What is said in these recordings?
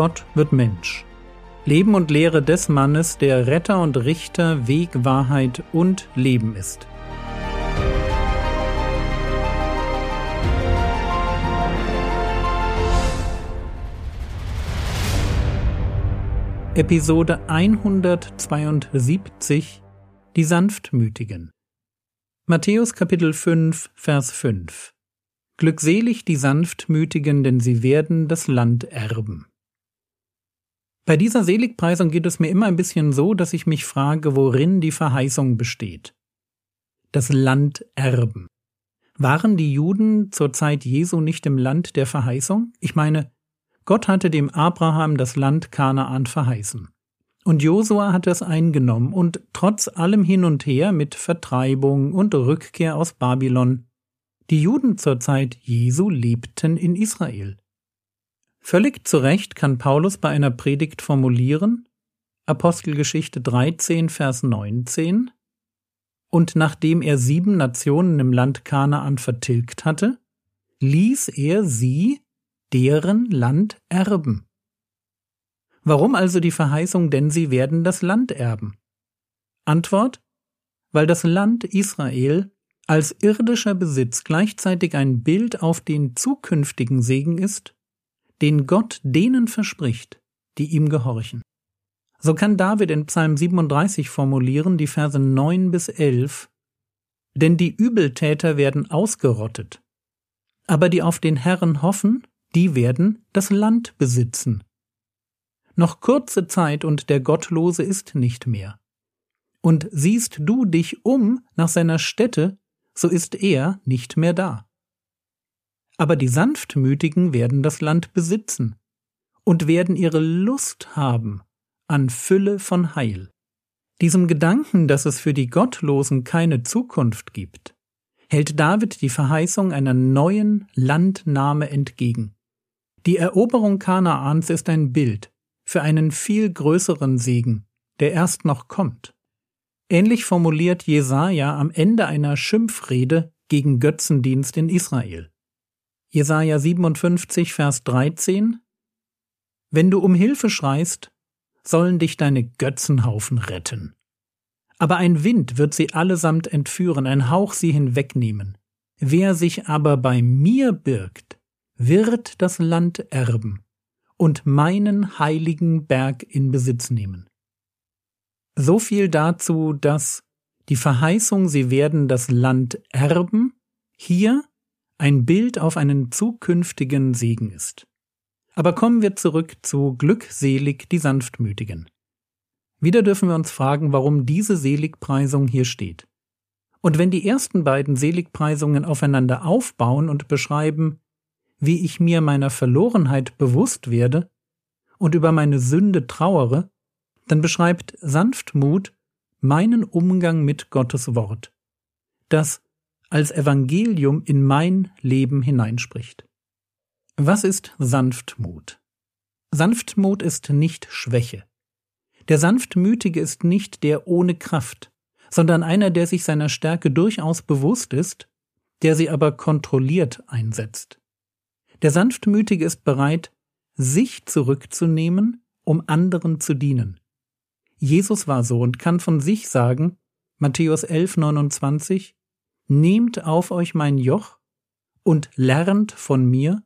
Gott wird Mensch. Leben und Lehre des Mannes, der Retter und Richter, Weg, Wahrheit und Leben ist. Episode 172 Die Sanftmütigen Matthäus Kapitel 5 Vers 5 Glückselig die Sanftmütigen, denn sie werden das Land erben. Bei dieser Seligpreisung geht es mir immer ein bisschen so, dass ich mich frage, worin die Verheißung besteht. Das Land erben. Waren die Juden zur Zeit Jesu nicht im Land der Verheißung? Ich meine, Gott hatte dem Abraham das Land Kanaan verheißen. Und Josua hatte es eingenommen und trotz allem hin und her mit Vertreibung und Rückkehr aus Babylon die Juden zur Zeit Jesu lebten in Israel. Völlig zu Recht kann Paulus bei einer Predigt formulieren, Apostelgeschichte 13, Vers 19, und nachdem er sieben Nationen im Land Kanaan vertilgt hatte, ließ er sie deren Land erben. Warum also die Verheißung, denn sie werden das Land erben? Antwort, weil das Land Israel als irdischer Besitz gleichzeitig ein Bild auf den zukünftigen Segen ist, den Gott denen verspricht, die ihm gehorchen. So kann David in Psalm 37 formulieren, die Verse 9 bis 11, denn die Übeltäter werden ausgerottet, aber die auf den Herrn hoffen, die werden das Land besitzen. Noch kurze Zeit und der Gottlose ist nicht mehr. Und siehst du dich um nach seiner Stätte, so ist er nicht mehr da. Aber die Sanftmütigen werden das Land besitzen und werden ihre Lust haben an Fülle von Heil. Diesem Gedanken, dass es für die Gottlosen keine Zukunft gibt, hält David die Verheißung einer neuen Landnahme entgegen. Die Eroberung Kanaans ist ein Bild für einen viel größeren Segen, der erst noch kommt. Ähnlich formuliert Jesaja am Ende einer Schimpfrede gegen Götzendienst in Israel. Jesaja 57, Vers 13 Wenn du um Hilfe schreist, sollen dich deine Götzenhaufen retten. Aber ein Wind wird sie allesamt entführen, ein Hauch sie hinwegnehmen. Wer sich aber bei mir birgt, wird das Land erben und meinen heiligen Berg in Besitz nehmen. So viel dazu, dass die Verheißung, sie werden das Land erben, hier ein Bild auf einen zukünftigen Segen ist. Aber kommen wir zurück zu glückselig die Sanftmütigen. Wieder dürfen wir uns fragen, warum diese Seligpreisung hier steht. Und wenn die ersten beiden Seligpreisungen aufeinander aufbauen und beschreiben, wie ich mir meiner Verlorenheit bewusst werde und über meine Sünde trauere, dann beschreibt Sanftmut meinen Umgang mit Gottes Wort, das als Evangelium in mein Leben hineinspricht. Was ist Sanftmut? Sanftmut ist nicht Schwäche. Der Sanftmütige ist nicht der ohne Kraft, sondern einer, der sich seiner Stärke durchaus bewusst ist, der sie aber kontrolliert einsetzt. Der Sanftmütige ist bereit, sich zurückzunehmen, um anderen zu dienen. Jesus war so und kann von sich sagen, Matthäus 11, 29, Nehmt auf euch mein Joch und lernt von mir,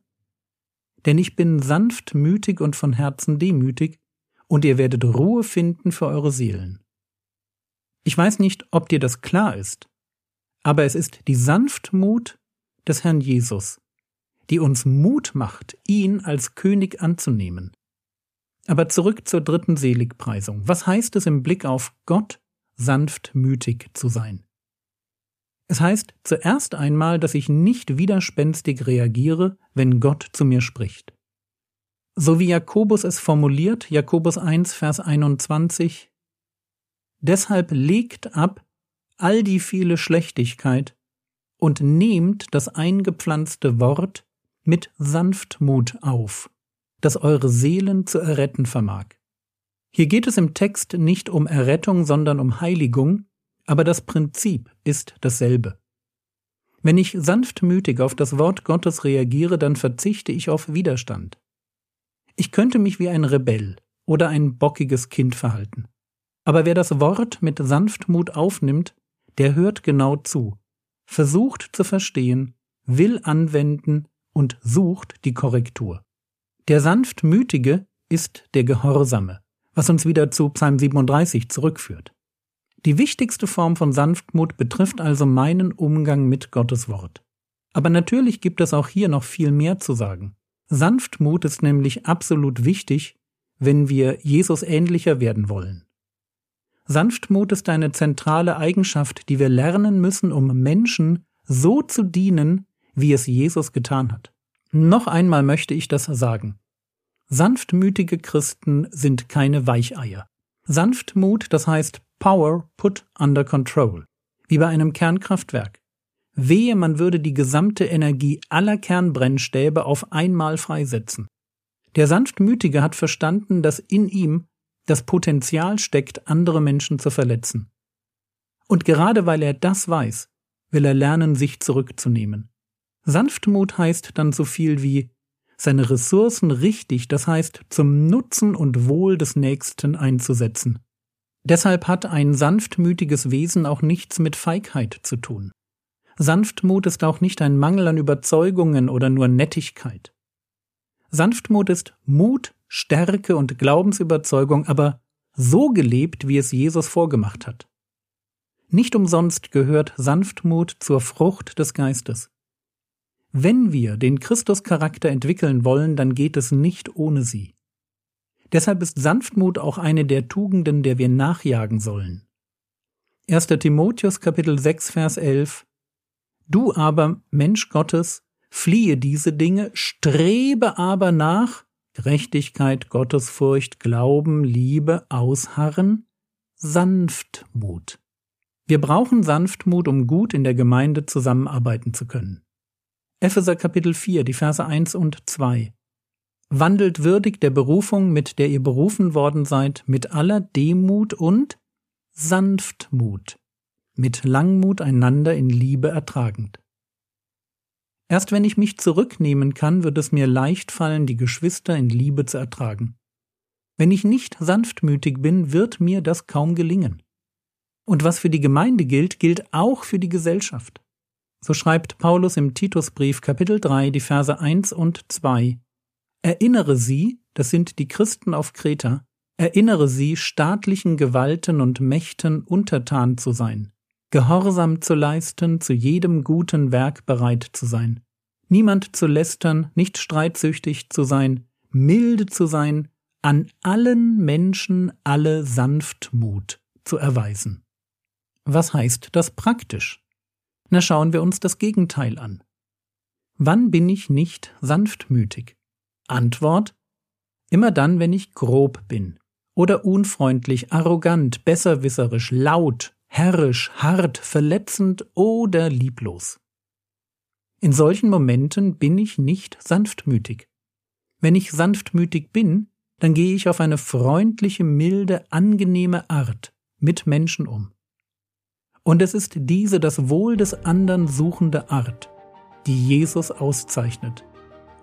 denn ich bin sanftmütig und von Herzen demütig, und ihr werdet Ruhe finden für eure Seelen. Ich weiß nicht, ob dir das klar ist, aber es ist die Sanftmut des Herrn Jesus, die uns Mut macht, ihn als König anzunehmen, aber zurück zur dritten Seligpreisung. Was heißt es im Blick auf Gott, sanftmütig zu sein? Es heißt zuerst einmal, dass ich nicht widerspenstig reagiere, wenn Gott zu mir spricht. So wie Jakobus es formuliert, Jakobus 1, Vers 21, Deshalb legt ab all die viele Schlechtigkeit und nehmt das eingepflanzte Wort mit Sanftmut auf das eure Seelen zu erretten vermag. Hier geht es im Text nicht um Errettung, sondern um Heiligung, aber das Prinzip ist dasselbe. Wenn ich sanftmütig auf das Wort Gottes reagiere, dann verzichte ich auf Widerstand. Ich könnte mich wie ein Rebell oder ein bockiges Kind verhalten. Aber wer das Wort mit Sanftmut aufnimmt, der hört genau zu, versucht zu verstehen, will anwenden und sucht die Korrektur. Der Sanftmütige ist der Gehorsame, was uns wieder zu Psalm 37 zurückführt. Die wichtigste Form von Sanftmut betrifft also meinen Umgang mit Gottes Wort. Aber natürlich gibt es auch hier noch viel mehr zu sagen. Sanftmut ist nämlich absolut wichtig, wenn wir Jesus ähnlicher werden wollen. Sanftmut ist eine zentrale Eigenschaft, die wir lernen müssen, um Menschen so zu dienen, wie es Jesus getan hat. Noch einmal möchte ich das sagen. Sanftmütige Christen sind keine Weicheier. Sanftmut, das heißt Power put under control, wie bei einem Kernkraftwerk. Wehe, man würde die gesamte Energie aller Kernbrennstäbe auf einmal freisetzen. Der Sanftmütige hat verstanden, dass in ihm das Potenzial steckt, andere Menschen zu verletzen. Und gerade weil er das weiß, will er lernen, sich zurückzunehmen. Sanftmut heißt dann so viel wie seine Ressourcen richtig, das heißt zum Nutzen und Wohl des Nächsten einzusetzen. Deshalb hat ein sanftmütiges Wesen auch nichts mit Feigheit zu tun. Sanftmut ist auch nicht ein Mangel an Überzeugungen oder nur Nettigkeit. Sanftmut ist Mut, Stärke und Glaubensüberzeugung, aber so gelebt, wie es Jesus vorgemacht hat. Nicht umsonst gehört Sanftmut zur Frucht des Geistes. Wenn wir den Christuscharakter entwickeln wollen, dann geht es nicht ohne sie. Deshalb ist Sanftmut auch eine der Tugenden, der wir nachjagen sollen. 1. Timotheus Kapitel 6 Vers 11 Du aber, Mensch Gottes, fliehe diese Dinge, strebe aber nach Gerechtigkeit, Gottesfurcht, Glauben, Liebe, Ausharren, Sanftmut. Wir brauchen Sanftmut, um gut in der Gemeinde zusammenarbeiten zu können. Epheser Kapitel 4, die Verse 1 und 2 wandelt würdig der Berufung, mit der ihr berufen worden seid, mit aller Demut und Sanftmut, mit Langmut einander in Liebe ertragend. Erst wenn ich mich zurücknehmen kann, wird es mir leicht fallen, die Geschwister in Liebe zu ertragen. Wenn ich nicht sanftmütig bin, wird mir das kaum gelingen. Und was für die Gemeinde gilt, gilt auch für die Gesellschaft. So schreibt Paulus im Titusbrief Kapitel 3 die Verse 1 und 2 Erinnere sie, das sind die Christen auf Kreta, erinnere sie, staatlichen Gewalten und Mächten untertan zu sein, Gehorsam zu leisten, zu jedem guten Werk bereit zu sein, niemand zu lästern, nicht streitsüchtig zu sein, milde zu sein, an allen Menschen alle Sanftmut zu erweisen. Was heißt das praktisch? Na schauen wir uns das Gegenteil an. Wann bin ich nicht sanftmütig? Antwort Immer dann, wenn ich grob bin oder unfreundlich, arrogant, besserwisserisch, laut, herrisch, hart, verletzend oder lieblos. In solchen Momenten bin ich nicht sanftmütig. Wenn ich sanftmütig bin, dann gehe ich auf eine freundliche, milde, angenehme Art mit Menschen um. Und es ist diese das Wohl des anderen suchende Art, die Jesus auszeichnet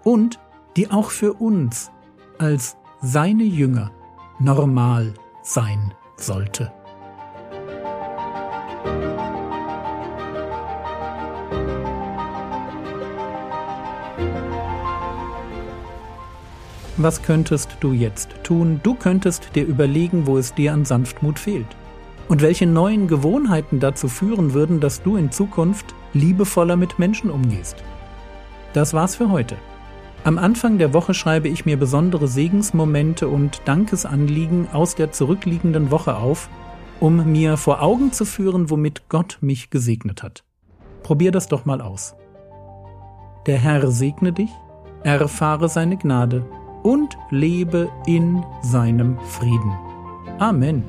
und die auch für uns als seine Jünger normal sein sollte. Was könntest du jetzt tun? Du könntest dir überlegen, wo es dir an Sanftmut fehlt. Und welche neuen Gewohnheiten dazu führen würden, dass du in Zukunft liebevoller mit Menschen umgehst. Das war's für heute. Am Anfang der Woche schreibe ich mir besondere Segensmomente und Dankesanliegen aus der zurückliegenden Woche auf, um mir vor Augen zu führen, womit Gott mich gesegnet hat. Probier das doch mal aus. Der Herr segne dich, erfahre seine Gnade und lebe in seinem Frieden. Amen.